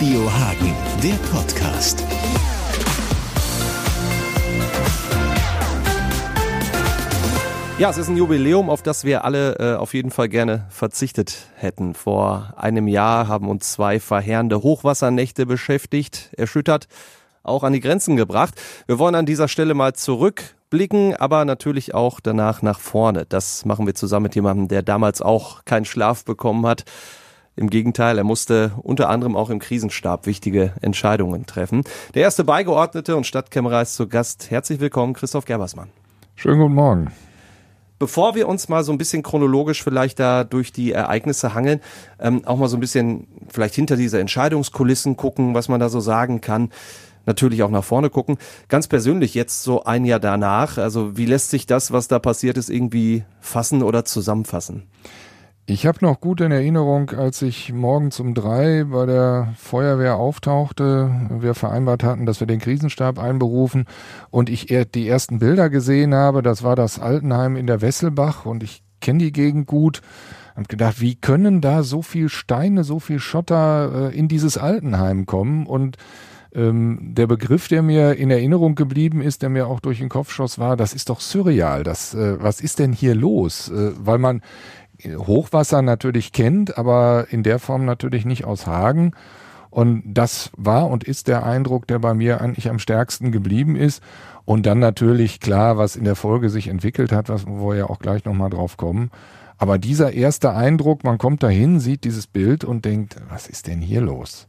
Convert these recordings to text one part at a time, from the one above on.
Radio Hagen, der Podcast. Ja, es ist ein Jubiläum, auf das wir alle äh, auf jeden Fall gerne verzichtet hätten. Vor einem Jahr haben uns zwei verheerende Hochwassernächte beschäftigt, erschüttert, auch an die Grenzen gebracht. Wir wollen an dieser Stelle mal zurückblicken, aber natürlich auch danach nach vorne. Das machen wir zusammen mit jemandem, der damals auch keinen Schlaf bekommen hat im Gegenteil, er musste unter anderem auch im Krisenstab wichtige Entscheidungen treffen. Der erste Beigeordnete und Stadtkämmerer ist zu Gast. Herzlich willkommen, Christoph Gerbersmann. Schönen guten Morgen. Bevor wir uns mal so ein bisschen chronologisch vielleicht da durch die Ereignisse hangeln, ähm, auch mal so ein bisschen vielleicht hinter diese Entscheidungskulissen gucken, was man da so sagen kann. Natürlich auch nach vorne gucken. Ganz persönlich jetzt so ein Jahr danach, also wie lässt sich das, was da passiert ist, irgendwie fassen oder zusammenfassen? Ich habe noch gut in Erinnerung, als ich morgens um drei bei der Feuerwehr auftauchte, wir vereinbart hatten, dass wir den Krisenstab einberufen und ich die ersten Bilder gesehen habe. Das war das Altenheim in der Wesselbach und ich kenne die Gegend gut. Und gedacht, wie können da so viel Steine, so viel Schotter äh, in dieses Altenheim kommen? Und ähm, der Begriff, der mir in Erinnerung geblieben ist, der mir auch durch den Kopf schoss, war, das ist doch surreal. Das, äh, was ist denn hier los? Äh, weil man Hochwasser natürlich kennt, aber in der Form natürlich nicht aus Hagen. Und das war und ist der Eindruck, der bei mir eigentlich am stärksten geblieben ist. Und dann natürlich klar, was in der Folge sich entwickelt hat, was, wo wir ja auch gleich nochmal drauf kommen. Aber dieser erste Eindruck, man kommt dahin, sieht dieses Bild und denkt, was ist denn hier los?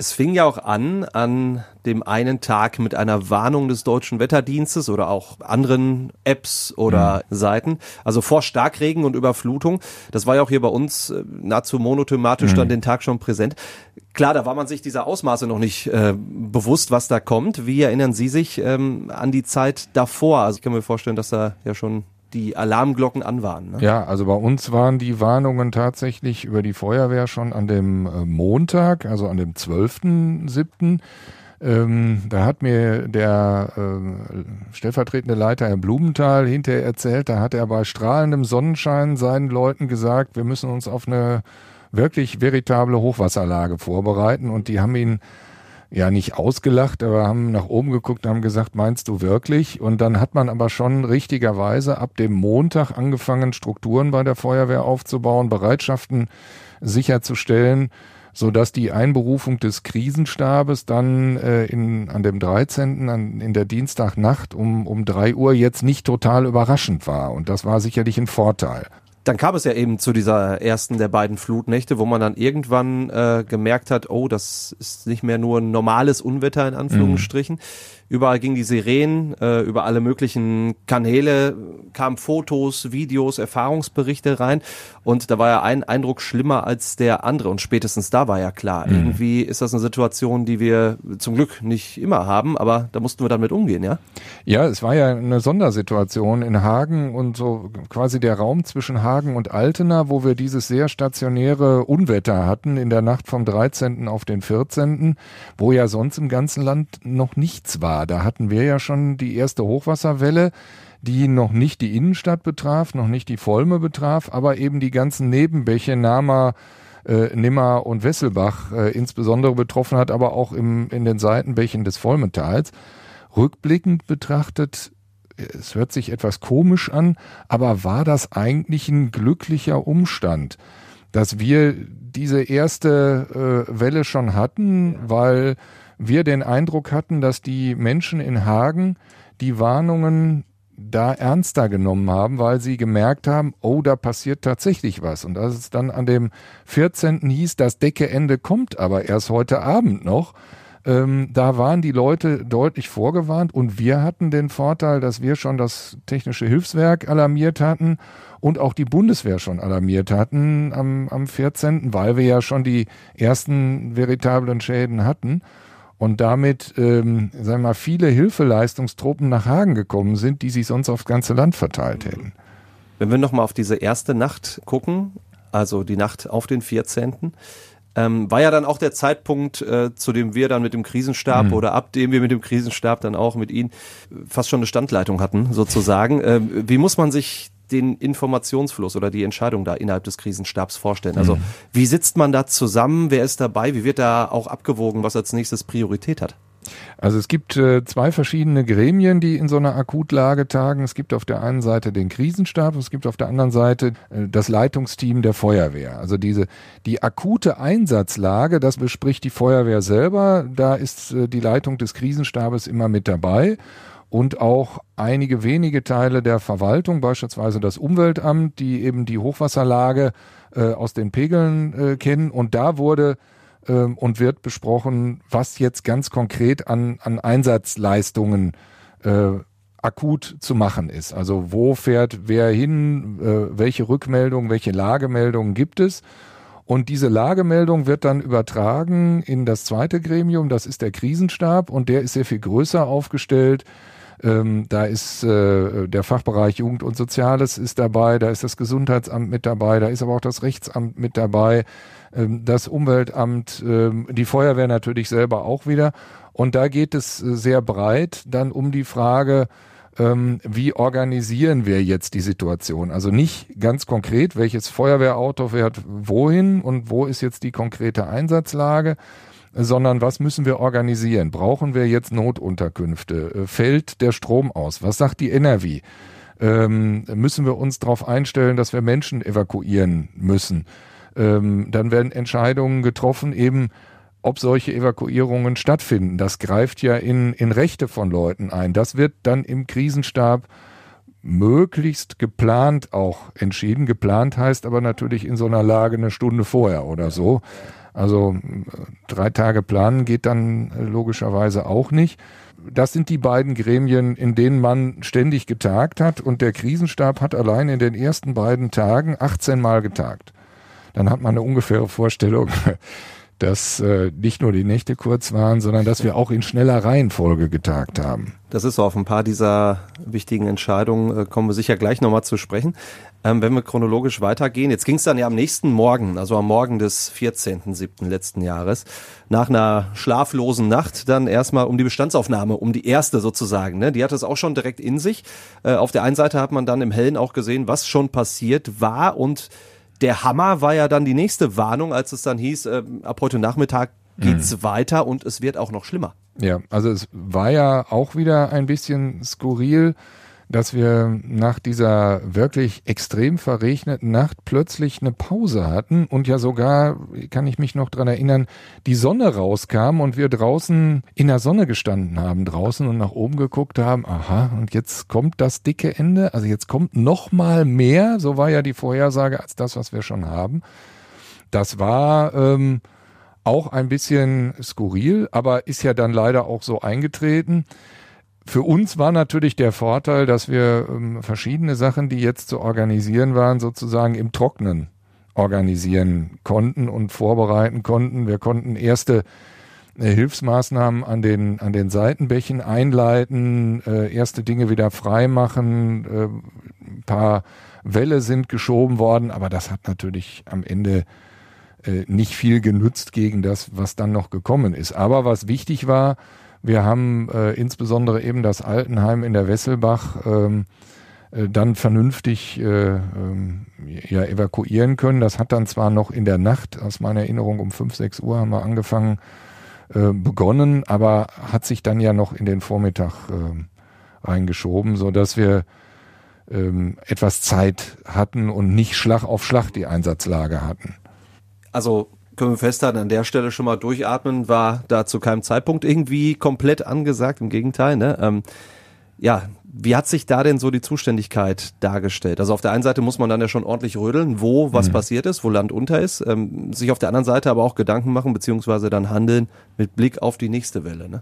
Es fing ja auch an an dem einen Tag mit einer Warnung des deutschen Wetterdienstes oder auch anderen Apps oder mhm. Seiten. Also vor Starkregen und Überflutung. Das war ja auch hier bei uns äh, nahezu monothematisch mhm. dann den Tag schon präsent. Klar, da war man sich dieser Ausmaße noch nicht äh, bewusst, was da kommt. Wie erinnern Sie sich ähm, an die Zeit davor? Also ich kann mir vorstellen, dass da ja schon die Alarmglocken an waren. Ne? Ja, also bei uns waren die Warnungen tatsächlich über die Feuerwehr schon an dem äh, Montag, also an dem 12.07. Ähm, da hat mir der äh, stellvertretende Leiter Herr Blumenthal hinterher erzählt, da hat er bei strahlendem Sonnenschein seinen Leuten gesagt, wir müssen uns auf eine wirklich veritable Hochwasserlage vorbereiten und die haben ihn ja nicht ausgelacht, aber haben nach oben geguckt haben gesagt, meinst du wirklich? Und dann hat man aber schon richtigerweise ab dem Montag angefangen, Strukturen bei der Feuerwehr aufzubauen, Bereitschaften sicherzustellen, so dass die Einberufung des Krisenstabes dann äh, in, an dem 13. An, in der Dienstagnacht um, um drei Uhr jetzt nicht total überraschend war. Und das war sicherlich ein Vorteil dann kam es ja eben zu dieser ersten der beiden Flutnächte, wo man dann irgendwann äh, gemerkt hat, oh, das ist nicht mehr nur ein normales Unwetter in Anführungsstrichen. Mhm. Überall ging die Sirenen, äh, über alle möglichen Kanäle kamen Fotos, Videos, Erfahrungsberichte rein. Und da war ja ein Eindruck schlimmer als der andere. Und spätestens da war ja klar, mhm. irgendwie ist das eine Situation, die wir zum Glück nicht immer haben, aber da mussten wir damit umgehen, ja? Ja, es war ja eine Sondersituation in Hagen und so quasi der Raum zwischen Hagen und Altena, wo wir dieses sehr stationäre Unwetter hatten in der Nacht vom 13. auf den 14., wo ja sonst im ganzen Land noch nichts war. Da hatten wir ja schon die erste Hochwasserwelle, die noch nicht die Innenstadt betraf, noch nicht die Volme betraf, aber eben die ganzen Nebenbäche, Nama, äh, Nimmer und Wesselbach äh, insbesondere betroffen hat, aber auch im, in den Seitenbächen des Volmetals. Rückblickend betrachtet, es hört sich etwas komisch an, aber war das eigentlich ein glücklicher Umstand, dass wir diese erste äh, Welle schon hatten, weil wir den Eindruck hatten, dass die Menschen in Hagen die Warnungen da ernster genommen haben, weil sie gemerkt haben, oh, da passiert tatsächlich was. Und als es dann an dem 14. hieß, das Deckeende kommt aber erst heute Abend noch, ähm, da waren die Leute deutlich vorgewarnt und wir hatten den Vorteil, dass wir schon das technische Hilfswerk alarmiert hatten und auch die Bundeswehr schon alarmiert hatten am, am 14., weil wir ja schon die ersten veritablen Schäden hatten und damit, ähm, sagen wir mal, viele Hilfeleistungstruppen nach Hagen gekommen sind, die sich sonst aufs ganze Land verteilt hätten. Wenn wir nochmal auf diese erste Nacht gucken, also die Nacht auf den 14., ähm, war ja dann auch der Zeitpunkt, äh, zu dem wir dann mit dem Krisenstab mhm. oder ab dem wir mit dem Krisenstab dann auch mit Ihnen fast schon eine Standleitung hatten, sozusagen. Ähm, wie muss man sich den Informationsfluss oder die Entscheidung da innerhalb des Krisenstabs vorstellen? Also mhm. wie sitzt man da zusammen? Wer ist dabei? Wie wird da auch abgewogen, was als nächstes Priorität hat? Also es gibt äh, zwei verschiedene Gremien, die in so einer Akutlage tagen. Es gibt auf der einen Seite den Krisenstab, es gibt auf der anderen Seite äh, das Leitungsteam der Feuerwehr. Also diese die akute Einsatzlage, das bespricht die Feuerwehr selber. Da ist äh, die Leitung des Krisenstabes immer mit dabei und auch einige wenige Teile der Verwaltung, beispielsweise das Umweltamt, die eben die Hochwasserlage äh, aus den Pegeln äh, kennen. Und da wurde ähm, und wird besprochen, was jetzt ganz konkret an, an Einsatzleistungen äh, akut zu machen ist. Also wo fährt wer hin, äh, welche Rückmeldungen, welche Lagemeldungen gibt es. Und diese Lagemeldung wird dann übertragen in das zweite Gremium, das ist der Krisenstab und der ist sehr viel größer aufgestellt. Ähm, da ist äh, der Fachbereich Jugend und Soziales ist dabei, da ist das Gesundheitsamt mit dabei, da ist aber auch das Rechtsamt mit dabei, ähm, das Umweltamt, ähm, die Feuerwehr natürlich selber auch wieder. Und da geht es äh, sehr breit dann um die Frage, ähm, wie organisieren wir jetzt die Situation? Also nicht ganz konkret, welches Feuerwehrauto fährt wohin und wo ist jetzt die konkrete Einsatzlage, sondern was müssen wir organisieren? Brauchen wir jetzt Notunterkünfte? Äh, fällt der Strom aus? Was sagt die NRW? Ähm, müssen wir uns darauf einstellen, dass wir Menschen evakuieren müssen? Ähm, dann werden Entscheidungen getroffen, eben ob solche Evakuierungen stattfinden. Das greift ja in, in Rechte von Leuten ein. Das wird dann im Krisenstab möglichst geplant auch entschieden. Geplant heißt aber natürlich in so einer Lage eine Stunde vorher oder so. Also drei Tage planen geht dann logischerweise auch nicht. Das sind die beiden Gremien, in denen man ständig getagt hat. Und der Krisenstab hat allein in den ersten beiden Tagen 18 Mal getagt. Dann hat man eine ungefähre Vorstellung, dass äh, nicht nur die Nächte kurz waren, sondern dass wir auch in schneller Reihenfolge getagt haben. Das ist so, auf ein paar dieser wichtigen Entscheidungen äh, kommen wir sicher gleich nochmal zu sprechen. Ähm, wenn wir chronologisch weitergehen, jetzt ging es dann ja am nächsten Morgen, also am Morgen des 14.07. letzten Jahres, nach einer schlaflosen Nacht dann erstmal um die Bestandsaufnahme, um die erste sozusagen. Ne? Die hatte es auch schon direkt in sich. Äh, auf der einen Seite hat man dann im Hellen auch gesehen, was schon passiert war und der Hammer war ja dann die nächste Warnung, als es dann hieß, äh, ab heute Nachmittag geht's mhm. weiter und es wird auch noch schlimmer. Ja, also es war ja auch wieder ein bisschen skurril dass wir nach dieser wirklich extrem verregneten Nacht plötzlich eine Pause hatten und ja sogar, kann ich mich noch dran erinnern, die Sonne rauskam und wir draußen in der Sonne gestanden haben draußen und nach oben geguckt haben, aha, und jetzt kommt das dicke Ende, also jetzt kommt noch mal mehr, so war ja die Vorhersage als das, was wir schon haben. Das war ähm, auch ein bisschen skurril, aber ist ja dann leider auch so eingetreten. Für uns war natürlich der Vorteil, dass wir ähm, verschiedene Sachen, die jetzt zu organisieren waren, sozusagen im Trocknen organisieren konnten und vorbereiten konnten. Wir konnten erste äh, Hilfsmaßnahmen an den, an den Seitenbächen einleiten, äh, erste Dinge wieder freimachen, äh, ein paar Wälle sind geschoben worden, aber das hat natürlich am Ende äh, nicht viel genützt gegen das, was dann noch gekommen ist. Aber was wichtig war, wir haben äh, insbesondere eben das Altenheim in der Wesselbach ähm, äh, dann vernünftig äh, ähm, ja, evakuieren können. Das hat dann zwar noch in der Nacht, aus meiner Erinnerung um 5, 6 Uhr haben wir angefangen, äh, begonnen, aber hat sich dann ja noch in den Vormittag äh, reingeschoben, so dass wir ähm, etwas Zeit hatten und nicht Schlag auf Schlag die Einsatzlage hatten. Also können wir festhalten, an der Stelle schon mal durchatmen, war da zu keinem Zeitpunkt irgendwie komplett angesagt, im Gegenteil. Ne? Ähm, ja, wie hat sich da denn so die Zuständigkeit dargestellt? Also auf der einen Seite muss man dann ja schon ordentlich rödeln, wo was mhm. passiert ist, wo Land unter ist, ähm, sich auf der anderen Seite aber auch Gedanken machen, beziehungsweise dann handeln mit Blick auf die nächste Welle. Ne?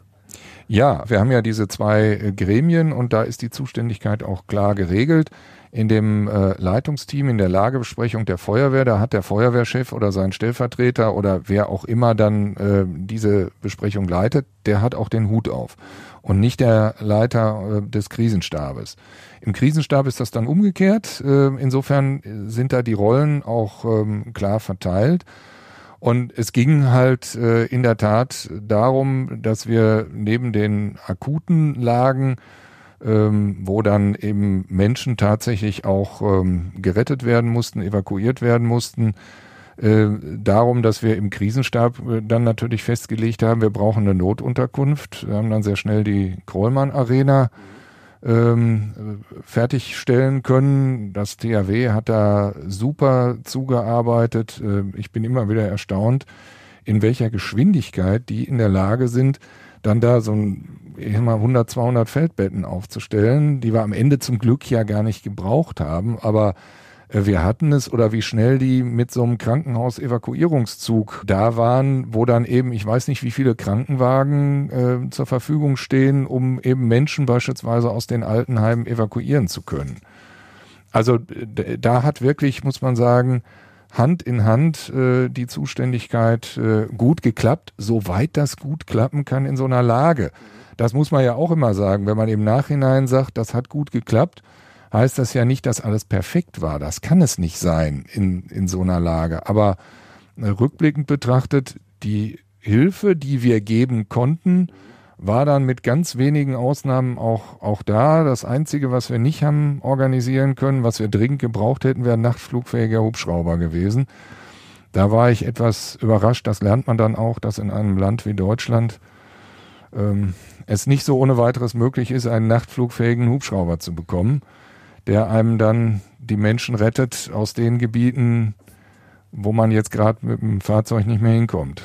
Ja, wir haben ja diese zwei Gremien und da ist die Zuständigkeit auch klar geregelt in dem äh, Leitungsteam, in der Lagebesprechung der Feuerwehr, da hat der Feuerwehrchef oder sein Stellvertreter oder wer auch immer dann äh, diese Besprechung leitet, der hat auch den Hut auf und nicht der Leiter äh, des Krisenstabes. Im Krisenstab ist das dann umgekehrt. Äh, insofern sind da die Rollen auch ähm, klar verteilt. Und es ging halt äh, in der Tat darum, dass wir neben den akuten Lagen ähm, wo dann eben Menschen tatsächlich auch ähm, gerettet werden mussten, evakuiert werden mussten. Äh, darum, dass wir im Krisenstab äh, dann natürlich festgelegt haben, wir brauchen eine Notunterkunft. Wir haben dann sehr schnell die Krollmann Arena ähm, fertigstellen können. Das THW hat da super zugearbeitet. Äh, ich bin immer wieder erstaunt, in welcher Geschwindigkeit die in der Lage sind, dann da so ein, ich sag mal, 100, 200 Feldbetten aufzustellen, die wir am Ende zum Glück ja gar nicht gebraucht haben, aber äh, wir hatten es oder wie schnell die mit so einem Krankenhaus-Evakuierungszug da waren, wo dann eben, ich weiß nicht, wie viele Krankenwagen äh, zur Verfügung stehen, um eben Menschen beispielsweise aus den Altenheimen evakuieren zu können. Also da hat wirklich, muss man sagen, Hand in Hand äh, die Zuständigkeit äh, gut geklappt, soweit das gut klappen kann in so einer Lage. Das muss man ja auch immer sagen, wenn man im Nachhinein sagt, das hat gut geklappt, heißt das ja nicht, dass alles perfekt war. Das kann es nicht sein in, in so einer Lage. Aber äh, rückblickend betrachtet, die Hilfe, die wir geben konnten, war dann mit ganz wenigen Ausnahmen auch, auch da. Das Einzige, was wir nicht haben organisieren können, was wir dringend gebraucht hätten, wäre ein nachtflugfähiger Hubschrauber gewesen. Da war ich etwas überrascht. Das lernt man dann auch, dass in einem Land wie Deutschland ähm, es nicht so ohne weiteres möglich ist, einen nachtflugfähigen Hubschrauber zu bekommen der einem dann die Menschen rettet aus den Gebieten, wo man jetzt gerade mit dem Fahrzeug nicht mehr hinkommt.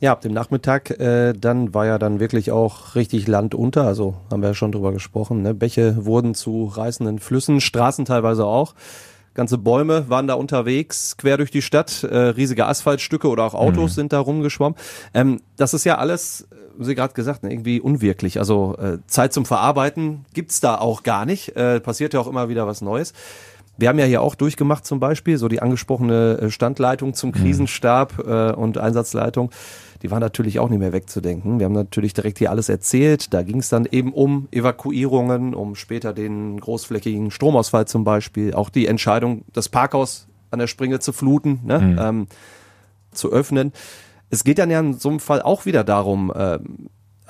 Ja, ab dem Nachmittag, äh, dann war ja dann wirklich auch richtig Land unter, also haben wir ja schon drüber gesprochen. Ne? Bäche wurden zu reißenden Flüssen, Straßen teilweise auch. Ganze Bäume waren da unterwegs, quer durch die Stadt, äh, riesige Asphaltstücke oder auch Autos mhm. sind da rumgeschwommen. Ähm, das ist ja alles haben Sie gerade gesagt, ne, irgendwie unwirklich. Also äh, Zeit zum Verarbeiten gibt's da auch gar nicht. Äh, passiert ja auch immer wieder was Neues. Wir haben ja hier auch durchgemacht zum Beispiel, so die angesprochene äh, Standleitung zum mhm. Krisenstab äh, und Einsatzleitung. Die war natürlich auch nicht mehr wegzudenken. Wir haben natürlich direkt hier alles erzählt. Da ging es dann eben um Evakuierungen, um später den großflächigen Stromausfall zum Beispiel, auch die Entscheidung, das Parkhaus an der Springe zu fluten, ne, mhm. ähm, zu öffnen. Es geht dann ja in so einem Fall auch wieder darum, äh,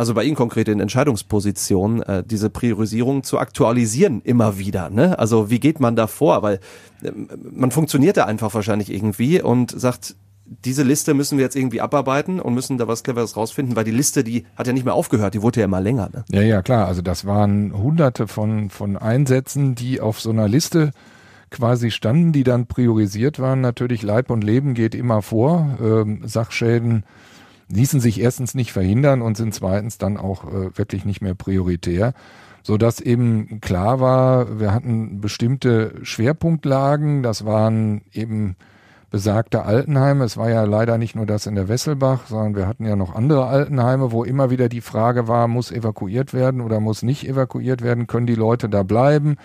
also bei Ihnen konkret in Entscheidungspositionen, äh, diese Priorisierung zu aktualisieren immer wieder. Ne? Also wie geht man da vor? Weil äh, man funktioniert da einfach wahrscheinlich irgendwie und sagt, diese Liste müssen wir jetzt irgendwie abarbeiten und müssen da was Cleveres rausfinden, weil die Liste, die hat ja nicht mehr aufgehört, die wurde ja immer länger. Ne? Ja, ja, klar. Also das waren hunderte von, von Einsätzen, die auf so einer Liste quasi standen, die dann priorisiert waren. Natürlich Leib und Leben geht immer vor. Ähm, Sachschäden ließen sich erstens nicht verhindern und sind zweitens dann auch äh, wirklich nicht mehr prioritär so dass eben klar war, wir hatten bestimmte Schwerpunktlagen, das waren eben besagte Altenheime. Es war ja leider nicht nur das in der Wesselbach, sondern wir hatten ja noch andere Altenheime, wo immer wieder die Frage war, muss evakuiert werden oder muss nicht evakuiert werden, können die Leute da bleiben?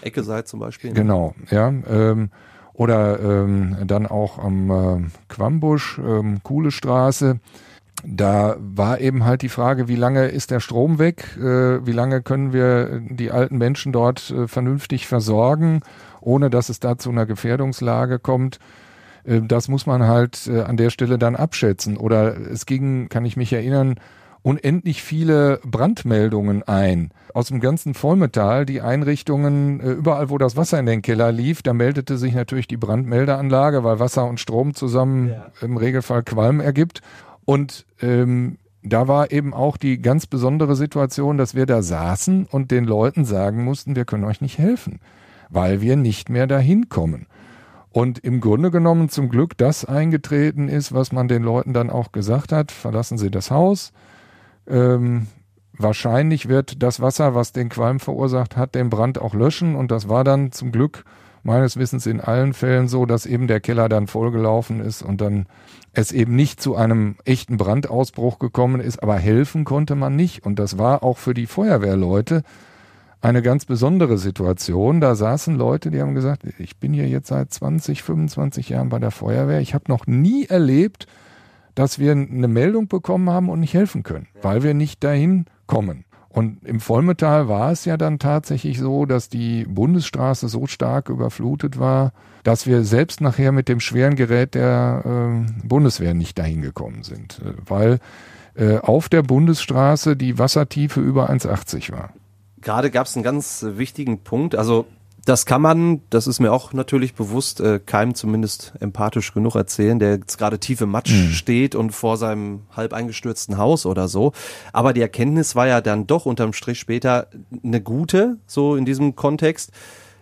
Ecke seid zum Beispiel. Genau, ja. Ähm, oder ähm, dann auch am äh, Quambusch, ähm, Kuhle Straße. Da war eben halt die Frage, wie lange ist der Strom weg? Äh, wie lange können wir die alten Menschen dort äh, vernünftig versorgen, ohne dass es da zu einer Gefährdungslage kommt? Äh, das muss man halt äh, an der Stelle dann abschätzen. Oder es ging, kann ich mich erinnern, unendlich viele Brandmeldungen ein. Aus dem ganzen Vollmetall, die Einrichtungen, äh, überall wo das Wasser in den Keller lief, da meldete sich natürlich die Brandmeldeanlage, weil Wasser und Strom zusammen ja. im Regelfall Qualm ergibt. Und ähm, da war eben auch die ganz besondere Situation, dass wir da saßen und den Leuten sagen mussten, wir können euch nicht helfen, weil wir nicht mehr dahin kommen. Und im Grunde genommen zum Glück das eingetreten ist, was man den Leuten dann auch gesagt hat, verlassen Sie das Haus, ähm, wahrscheinlich wird das Wasser, was den Qualm verursacht hat, den Brand auch löschen. Und das war dann zum Glück meines Wissens in allen Fällen so, dass eben der Keller dann vollgelaufen ist und dann es eben nicht zu einem echten Brandausbruch gekommen ist, aber helfen konnte man nicht. Und das war auch für die Feuerwehrleute eine ganz besondere Situation. Da saßen Leute, die haben gesagt, ich bin hier jetzt seit 20, 25 Jahren bei der Feuerwehr. Ich habe noch nie erlebt, dass wir eine Meldung bekommen haben und nicht helfen können, weil wir nicht dahin kommen. Und im Vollmetall war es ja dann tatsächlich so, dass die Bundesstraße so stark überflutet war, dass wir selbst nachher mit dem schweren Gerät der äh, Bundeswehr nicht dahin gekommen sind, äh, weil äh, auf der Bundesstraße die Wassertiefe über 1,80 war. gerade gab es einen ganz wichtigen Punkt. Also das kann man, das ist mir auch natürlich bewusst, äh, keinem zumindest empathisch genug erzählen, der jetzt gerade tief im Matsch mhm. steht und vor seinem halb eingestürzten Haus oder so. Aber die Erkenntnis war ja dann doch unterm Strich später eine gute, so in diesem Kontext.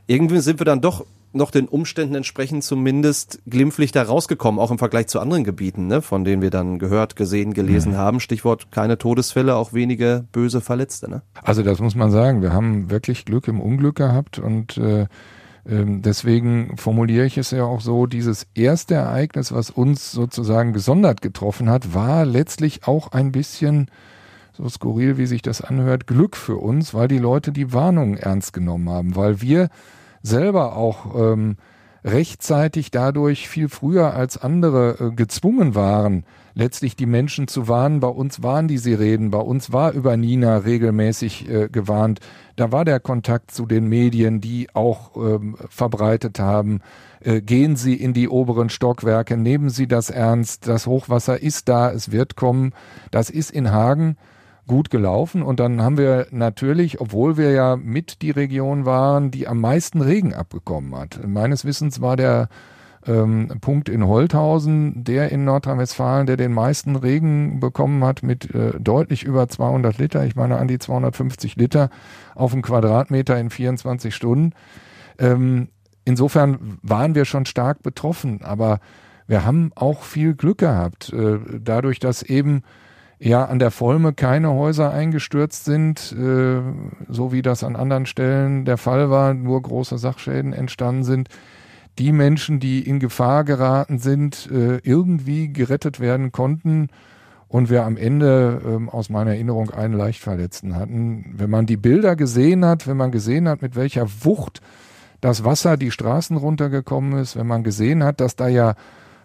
Irgendwie sind wir dann doch noch den Umständen entsprechend zumindest glimpflich da rausgekommen, auch im Vergleich zu anderen Gebieten, ne, von denen wir dann gehört, gesehen, gelesen mhm. haben. Stichwort keine Todesfälle, auch wenige böse Verletzte. Ne? Also das muss man sagen. Wir haben wirklich Glück im Unglück gehabt und äh, ähm, Deswegen formuliere ich es ja auch so, dieses erste Ereignis, was uns sozusagen gesondert getroffen hat, war letztlich auch ein bisschen, so skurril wie sich das anhört, Glück für uns, weil die Leute die Warnungen ernst genommen haben, weil wir selber auch ähm, rechtzeitig dadurch viel früher als andere äh, gezwungen waren, letztlich die Menschen zu warnen. Bei uns waren die Sirenen, bei uns war über Nina regelmäßig äh, gewarnt. Da war der Kontakt zu den Medien, die auch ähm, verbreitet haben. Äh, gehen Sie in die oberen Stockwerke, nehmen Sie das ernst. Das Hochwasser ist da, es wird kommen. Das ist in Hagen gut gelaufen. Und dann haben wir natürlich, obwohl wir ja mit die Region waren, die am meisten Regen abbekommen hat. Meines Wissens war der ähm, Punkt in Holthausen, der in Nordrhein-Westfalen, der den meisten Regen bekommen hat mit äh, deutlich über 200 Liter. Ich meine an die 250 Liter auf einen Quadratmeter in 24 Stunden. Ähm, insofern waren wir schon stark betroffen, aber wir haben auch viel Glück gehabt, äh, dadurch, dass eben ja an der Volme keine Häuser eingestürzt sind, äh, so wie das an anderen Stellen der Fall war, nur große Sachschäden entstanden sind. Die Menschen, die in Gefahr geraten sind, äh, irgendwie gerettet werden konnten und wir am Ende ähm, aus meiner Erinnerung einen Leichtverletzten hatten. Wenn man die Bilder gesehen hat, wenn man gesehen hat, mit welcher Wucht das Wasser die Straßen runtergekommen ist, wenn man gesehen hat, dass da ja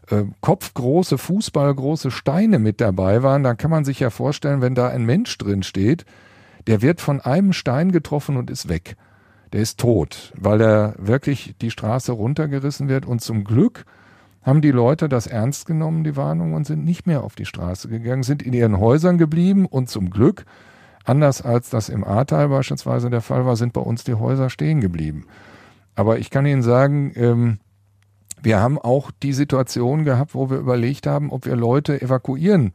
äh, kopfgroße, fußballgroße Steine mit dabei waren, dann kann man sich ja vorstellen, wenn da ein Mensch drin steht, der wird von einem Stein getroffen und ist weg. Der ist tot, weil er wirklich die Straße runtergerissen wird. Und zum Glück haben die Leute das ernst genommen, die Warnung, und sind nicht mehr auf die Straße gegangen, sind in ihren Häusern geblieben und zum Glück, anders als das im Ahrtal beispielsweise der Fall war, sind bei uns die Häuser stehen geblieben. Aber ich kann Ihnen sagen, ähm, wir haben auch die Situation gehabt, wo wir überlegt haben, ob wir Leute evakuieren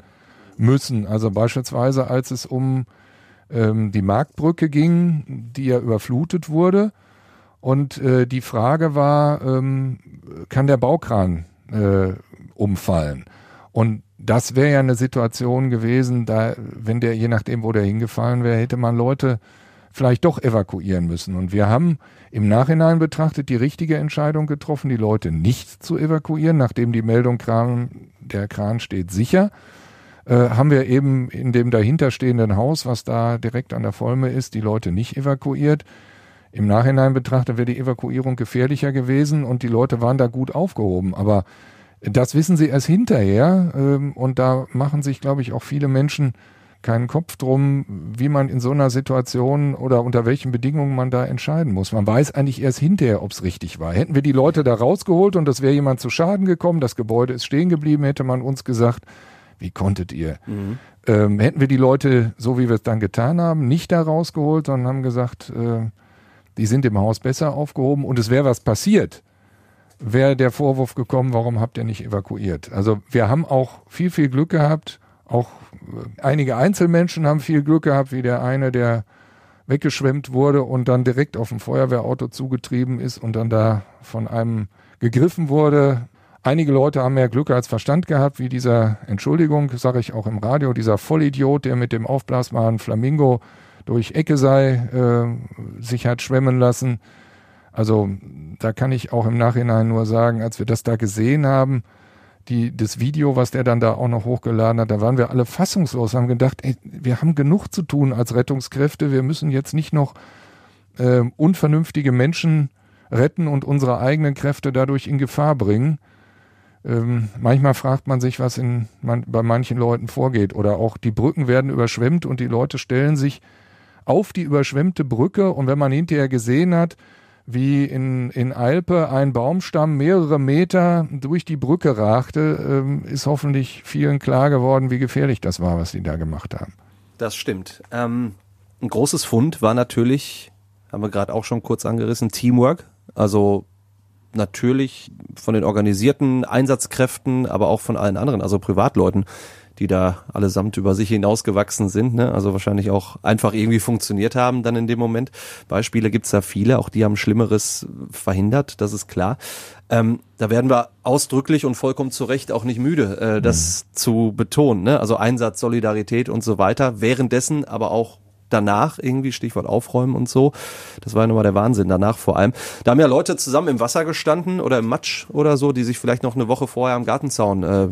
müssen. Also beispielsweise, als es um ähm, die Marktbrücke ging, die ja überflutet wurde. Und äh, die Frage war, ähm, kann der Baukran äh, umfallen? Und das wäre ja eine Situation gewesen, da, wenn der, je nachdem, wo der hingefallen wäre, hätte man Leute vielleicht doch evakuieren müssen. Und wir haben im Nachhinein betrachtet die richtige Entscheidung getroffen, die Leute nicht zu evakuieren, nachdem die Meldung kam, der Kran steht sicher. Äh, haben wir eben in dem dahinterstehenden Haus, was da direkt an der Volme ist, die Leute nicht evakuiert. Im Nachhinein betrachtet wäre die Evakuierung gefährlicher gewesen und die Leute waren da gut aufgehoben. Aber das wissen sie erst hinterher ähm, und da machen sich, glaube ich, auch viele Menschen keinen Kopf drum, wie man in so einer Situation oder unter welchen Bedingungen man da entscheiden muss. Man weiß eigentlich erst hinterher, ob es richtig war. Hätten wir die Leute da rausgeholt und es wäre jemand zu Schaden gekommen, das Gebäude ist stehen geblieben, hätte man uns gesagt, wie konntet ihr? Mhm. Ähm, hätten wir die Leute, so wie wir es dann getan haben, nicht da rausgeholt, sondern haben gesagt, äh, die sind im Haus besser aufgehoben und es wäre was passiert, wäre der Vorwurf gekommen, warum habt ihr nicht evakuiert? Also wir haben auch viel, viel Glück gehabt auch äh, einige Einzelmenschen haben viel Glück gehabt, wie der eine, der weggeschwemmt wurde und dann direkt auf ein Feuerwehrauto zugetrieben ist und dann da von einem gegriffen wurde. Einige Leute haben mehr Glück als Verstand gehabt, wie dieser, Entschuldigung, sage ich auch im Radio, dieser Vollidiot, der mit dem aufblasbaren Flamingo durch Ecke sei, äh, sich hat schwemmen lassen. Also da kann ich auch im Nachhinein nur sagen, als wir das da gesehen haben, die, das Video, was der dann da auch noch hochgeladen hat, da waren wir alle fassungslos, haben gedacht, ey, wir haben genug zu tun als Rettungskräfte, wir müssen jetzt nicht noch äh, unvernünftige Menschen retten und unsere eigenen Kräfte dadurch in Gefahr bringen. Ähm, manchmal fragt man sich, was in, man, bei manchen Leuten vorgeht. Oder auch die Brücken werden überschwemmt und die Leute stellen sich auf die überschwemmte Brücke und wenn man hinterher gesehen hat, wie in, in Alpe ein Baumstamm mehrere Meter durch die Brücke ragte, ähm, ist hoffentlich vielen klar geworden, wie gefährlich das war, was sie da gemacht haben. Das stimmt. Ähm, ein großes Fund war natürlich, haben wir gerade auch schon kurz angerissen, Teamwork. Also natürlich von den organisierten Einsatzkräften, aber auch von allen anderen, also Privatleuten, die da allesamt über sich hinausgewachsen sind, ne? also wahrscheinlich auch einfach irgendwie funktioniert haben dann in dem Moment. Beispiele gibt's da viele, auch die haben Schlimmeres verhindert, das ist klar. Ähm, da werden wir ausdrücklich und vollkommen zu Recht auch nicht müde, äh, das mhm. zu betonen. Ne? Also Einsatz, Solidarität und so weiter. Währenddessen aber auch danach irgendwie, Stichwort aufräumen und so. Das war ja nochmal der Wahnsinn danach vor allem. Da haben ja Leute zusammen im Wasser gestanden oder im Matsch oder so, die sich vielleicht noch eine Woche vorher am Gartenzaun äh,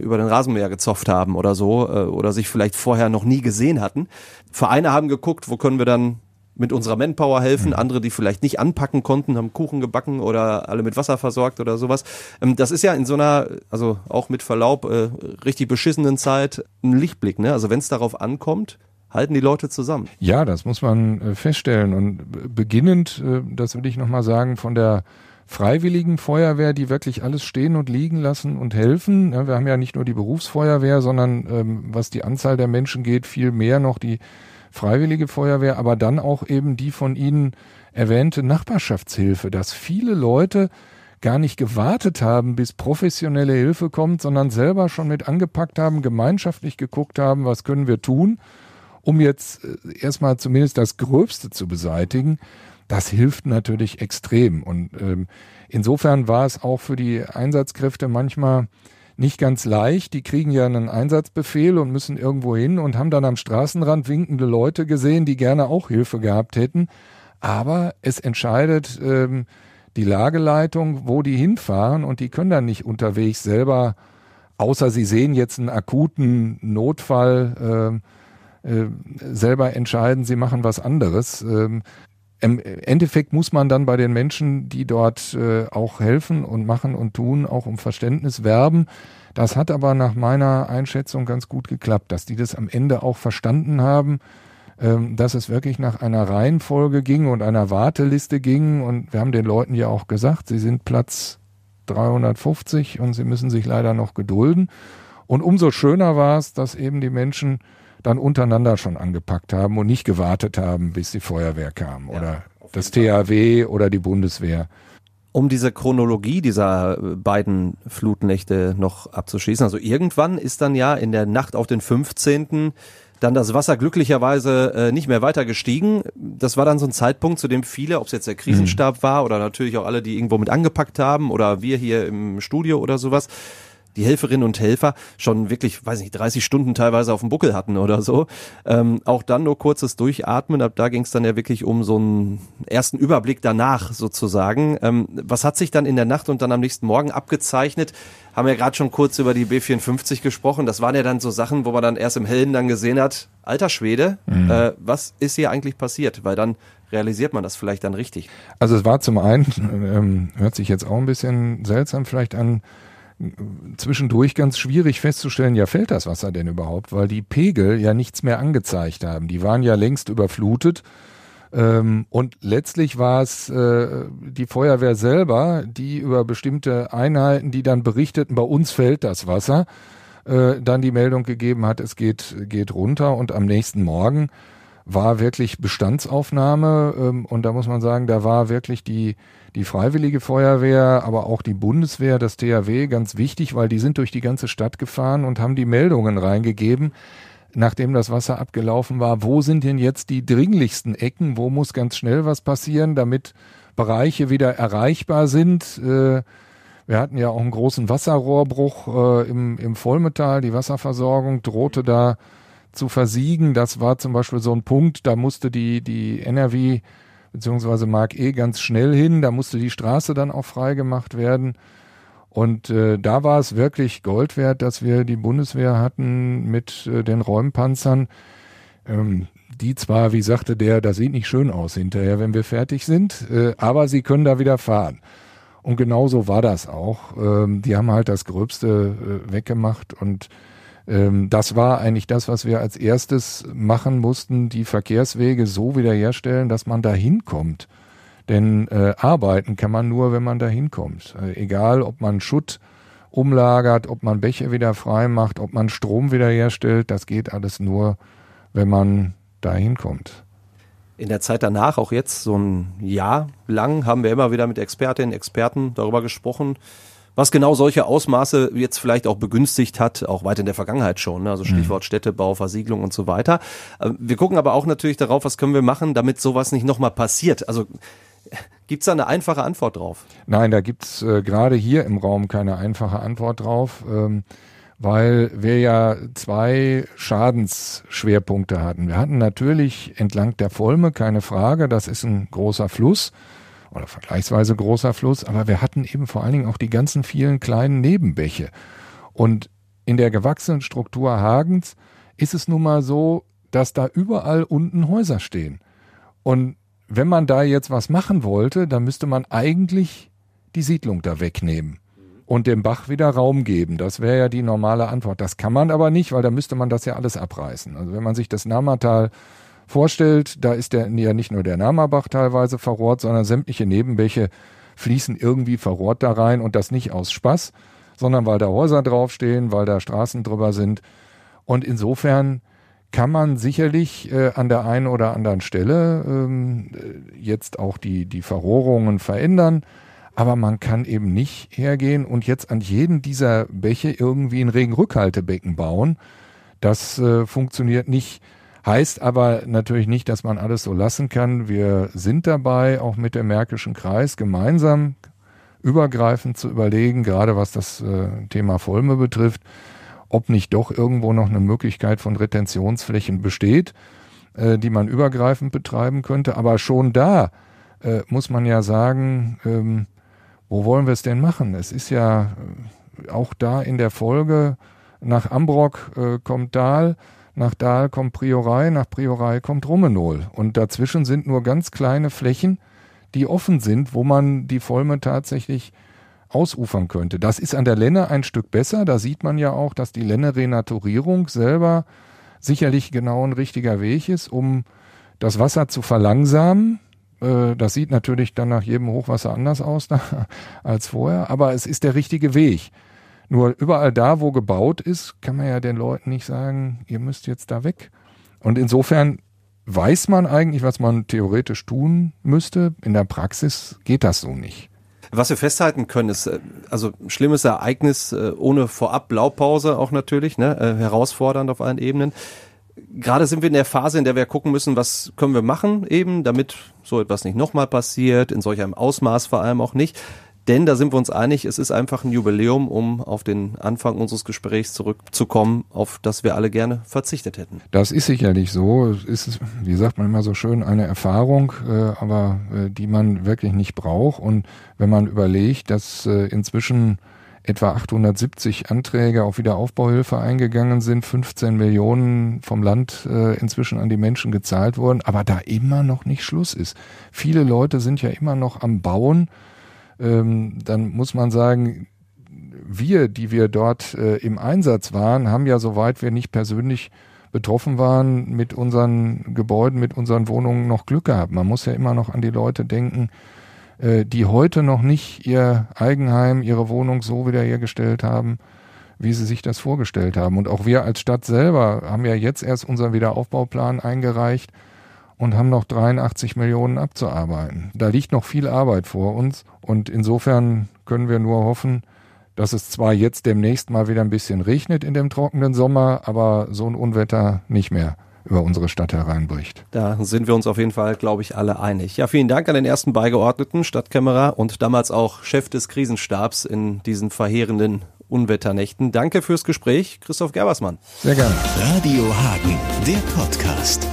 über den Rasenmäher gezopft haben oder so äh, oder sich vielleicht vorher noch nie gesehen hatten. Vereine haben geguckt, wo können wir dann mit unserer Manpower helfen, mhm. andere, die vielleicht nicht anpacken konnten, haben Kuchen gebacken oder alle mit Wasser versorgt oder sowas. Ähm, das ist ja in so einer, also auch mit Verlaub, äh, richtig beschissenen Zeit ein Lichtblick. Ne? Also wenn es darauf ankommt, halten die Leute zusammen. Ja, das muss man äh, feststellen. Und beginnend, äh, das will ich nochmal sagen, von der freiwilligen Feuerwehr, die wirklich alles stehen und liegen lassen und helfen. Wir haben ja nicht nur die Berufsfeuerwehr, sondern ähm, was die Anzahl der Menschen geht, viel mehr noch die freiwillige Feuerwehr, aber dann auch eben die von Ihnen erwähnte Nachbarschaftshilfe, dass viele Leute gar nicht gewartet haben, bis professionelle Hilfe kommt, sondern selber schon mit angepackt haben, gemeinschaftlich geguckt haben, was können wir tun um jetzt äh, erstmal zumindest das Gröbste zu beseitigen, das hilft natürlich extrem. Und ähm, insofern war es auch für die Einsatzkräfte manchmal nicht ganz leicht. Die kriegen ja einen Einsatzbefehl und müssen irgendwo hin und haben dann am Straßenrand winkende Leute gesehen, die gerne auch Hilfe gehabt hätten. Aber es entscheidet ähm, die Lageleitung, wo die hinfahren und die können dann nicht unterwegs selber, außer sie sehen jetzt einen akuten Notfall, äh, äh, selber entscheiden, sie machen was anderes. Ähm, Im Endeffekt muss man dann bei den Menschen, die dort äh, auch helfen und machen und tun, auch um Verständnis werben. Das hat aber nach meiner Einschätzung ganz gut geklappt, dass die das am Ende auch verstanden haben, ähm, dass es wirklich nach einer Reihenfolge ging und einer Warteliste ging. Und wir haben den Leuten ja auch gesagt, sie sind Platz 350 und sie müssen sich leider noch gedulden. Und umso schöner war es, dass eben die Menschen dann untereinander schon angepackt haben und nicht gewartet haben, bis die Feuerwehr kam ja, oder das THW oder die Bundeswehr. Um diese Chronologie dieser äh, beiden Flutnächte noch abzuschließen, also irgendwann ist dann ja in der Nacht auf den 15 dann das Wasser glücklicherweise äh, nicht mehr weiter gestiegen. Das war dann so ein Zeitpunkt, zu dem viele, ob es jetzt der Krisenstab mhm. war oder natürlich auch alle, die irgendwo mit angepackt haben oder wir hier im Studio oder sowas, die Helferinnen und Helfer schon wirklich, weiß nicht, 30 Stunden teilweise auf dem Buckel hatten oder so. Ähm, auch dann nur kurzes Durchatmen, ab da ging es dann ja wirklich um so einen ersten Überblick danach sozusagen. Ähm, was hat sich dann in der Nacht und dann am nächsten Morgen abgezeichnet? Haben ja gerade schon kurz über die B54 gesprochen. Das waren ja dann so Sachen, wo man dann erst im Hellen dann gesehen hat, alter Schwede, mhm. äh, was ist hier eigentlich passiert? Weil dann realisiert man das vielleicht dann richtig. Also es war zum einen, ähm, hört sich jetzt auch ein bisschen seltsam vielleicht an, zwischendurch ganz schwierig festzustellen, ja, fällt das Wasser denn überhaupt? Weil die Pegel ja nichts mehr angezeigt haben. Die waren ja längst überflutet. Ähm, und letztlich war es äh, die Feuerwehr selber, die über bestimmte Einheiten, die dann berichteten, bei uns fällt das Wasser, äh, dann die Meldung gegeben hat, es geht, geht runter. Und am nächsten Morgen war wirklich Bestandsaufnahme. Ähm, und da muss man sagen, da war wirklich die die Freiwillige Feuerwehr, aber auch die Bundeswehr, das THW ganz wichtig, weil die sind durch die ganze Stadt gefahren und haben die Meldungen reingegeben, nachdem das Wasser abgelaufen war. Wo sind denn jetzt die dringlichsten Ecken? Wo muss ganz schnell was passieren, damit Bereiche wieder erreichbar sind? Äh, wir hatten ja auch einen großen Wasserrohrbruch äh, im, im Vollmetall. Die Wasserversorgung drohte da zu versiegen. Das war zum Beispiel so ein Punkt, da musste die, die NRW beziehungsweise Mark E ganz schnell hin. Da musste die Straße dann auch freigemacht werden. Und äh, da war es wirklich Gold wert, dass wir die Bundeswehr hatten mit äh, den Räumpanzern. Ähm, die zwar, wie sagte der, das sieht nicht schön aus hinterher, wenn wir fertig sind, äh, aber sie können da wieder fahren. Und genauso war das auch. Ähm, die haben halt das Gröbste äh, weggemacht und ähm, das war eigentlich das, was wir als erstes machen mussten, die Verkehrswege so wiederherstellen, dass man da hinkommt. Denn äh, arbeiten kann man nur, wenn man da hinkommt. Äh, egal, ob man Schutt umlagert, ob man Bäche wieder frei macht, ob man Strom wiederherstellt, das geht alles nur, wenn man da hinkommt. In der Zeit danach, auch jetzt so ein Jahr lang, haben wir immer wieder mit Expertinnen, Experten darüber gesprochen, was genau solche Ausmaße jetzt vielleicht auch begünstigt hat, auch weit in der Vergangenheit schon, ne? also Stichwort mhm. Städtebau, Versiegelung und so weiter. Äh, wir gucken aber auch natürlich darauf, was können wir machen, damit sowas nicht nochmal passiert. Also Gibt es da eine einfache Antwort drauf? Nein, da gibt es äh, gerade hier im Raum keine einfache Antwort drauf, ähm, weil wir ja zwei Schadensschwerpunkte hatten. Wir hatten natürlich entlang der Volme, keine Frage, das ist ein großer Fluss oder vergleichsweise großer Fluss, aber wir hatten eben vor allen Dingen auch die ganzen vielen kleinen Nebenbäche. Und in der gewachsenen Struktur Hagens ist es nun mal so, dass da überall unten Häuser stehen. Und wenn man da jetzt was machen wollte, dann müsste man eigentlich die Siedlung da wegnehmen und dem Bach wieder Raum geben. Das wäre ja die normale Antwort. Das kann man aber nicht, weil da müsste man das ja alles abreißen. Also wenn man sich das Namatal vorstellt, da ist der, ja nicht nur der Namabach teilweise verrohrt, sondern sämtliche Nebenbäche fließen irgendwie verrohrt da rein und das nicht aus Spaß, sondern weil da Häuser draufstehen, weil da Straßen drüber sind. Und insofern kann man sicherlich äh, an der einen oder anderen Stelle ähm, jetzt auch die, die Verrohrungen verändern. Aber man kann eben nicht hergehen und jetzt an jeden dieser Bäche irgendwie ein Regenrückhaltebecken bauen. Das äh, funktioniert nicht. Heißt aber natürlich nicht, dass man alles so lassen kann. Wir sind dabei, auch mit dem Märkischen Kreis gemeinsam übergreifend zu überlegen, gerade was das äh, Thema Volme betrifft, ob nicht doch irgendwo noch eine Möglichkeit von Retentionsflächen besteht, äh, die man übergreifend betreiben könnte. Aber schon da äh, muss man ja sagen, ähm, wo wollen wir es denn machen? Es ist ja auch da in der Folge, nach Ambrock kommt Dahl, nach Dahl kommt Priorei, nach Priorei kommt Rumenol. Und dazwischen sind nur ganz kleine Flächen, die offen sind, wo man die Volme tatsächlich ausufern könnte. Das ist an der Lenne ein Stück besser. Da sieht man ja auch, dass die Lenne-Renaturierung selber sicherlich genau ein richtiger Weg ist, um das Wasser zu verlangsamen. Äh, das sieht natürlich dann nach jedem Hochwasser anders aus als vorher, aber es ist der richtige Weg. Nur überall da, wo gebaut ist, kann man ja den Leuten nicht sagen, ihr müsst jetzt da weg. Und insofern weiß man eigentlich, was man theoretisch tun müsste. In der Praxis geht das so nicht. Was wir festhalten können, ist äh, also schlimmes Ereignis äh, ohne vorab Blaupause auch natürlich, ne, äh, herausfordernd auf allen Ebenen. Gerade sind wir in der Phase, in der wir gucken müssen, was können wir machen eben, damit so etwas nicht nochmal passiert, in solch einem Ausmaß vor allem auch nicht. Denn da sind wir uns einig, es ist einfach ein Jubiläum, um auf den Anfang unseres Gesprächs zurückzukommen, auf das wir alle gerne verzichtet hätten. Das ist sicherlich so. Es ist, wie sagt man immer so schön, eine Erfahrung, äh, aber äh, die man wirklich nicht braucht. Und wenn man überlegt, dass äh, inzwischen etwa 870 Anträge auf Wiederaufbauhilfe eingegangen sind, 15 Millionen vom Land äh, inzwischen an die Menschen gezahlt wurden, aber da immer noch nicht Schluss ist. Viele Leute sind ja immer noch am Bauen ähm, dann muss man sagen, wir, die wir dort äh, im Einsatz waren, haben ja, soweit wir nicht persönlich betroffen waren, mit unseren Gebäuden, mit unseren Wohnungen noch Glück gehabt. Man muss ja immer noch an die Leute denken, äh, die heute noch nicht ihr Eigenheim, ihre Wohnung so wiederhergestellt haben, wie sie sich das vorgestellt haben. Und auch wir als Stadt selber haben ja jetzt erst unseren Wiederaufbauplan eingereicht und haben noch 83 Millionen abzuarbeiten. Da liegt noch viel Arbeit vor uns und insofern können wir nur hoffen, dass es zwar jetzt demnächst mal wieder ein bisschen regnet in dem trockenen Sommer, aber so ein Unwetter nicht mehr über unsere Stadt hereinbricht. Da sind wir uns auf jeden Fall, glaube ich, alle einig. Ja, vielen Dank an den ersten Beigeordneten, Stadtkämmerer und damals auch Chef des Krisenstabs in diesen verheerenden Unwetternächten. Danke fürs Gespräch, Christoph Gerbersmann. Sehr gerne. Radio Hagen, der Podcast.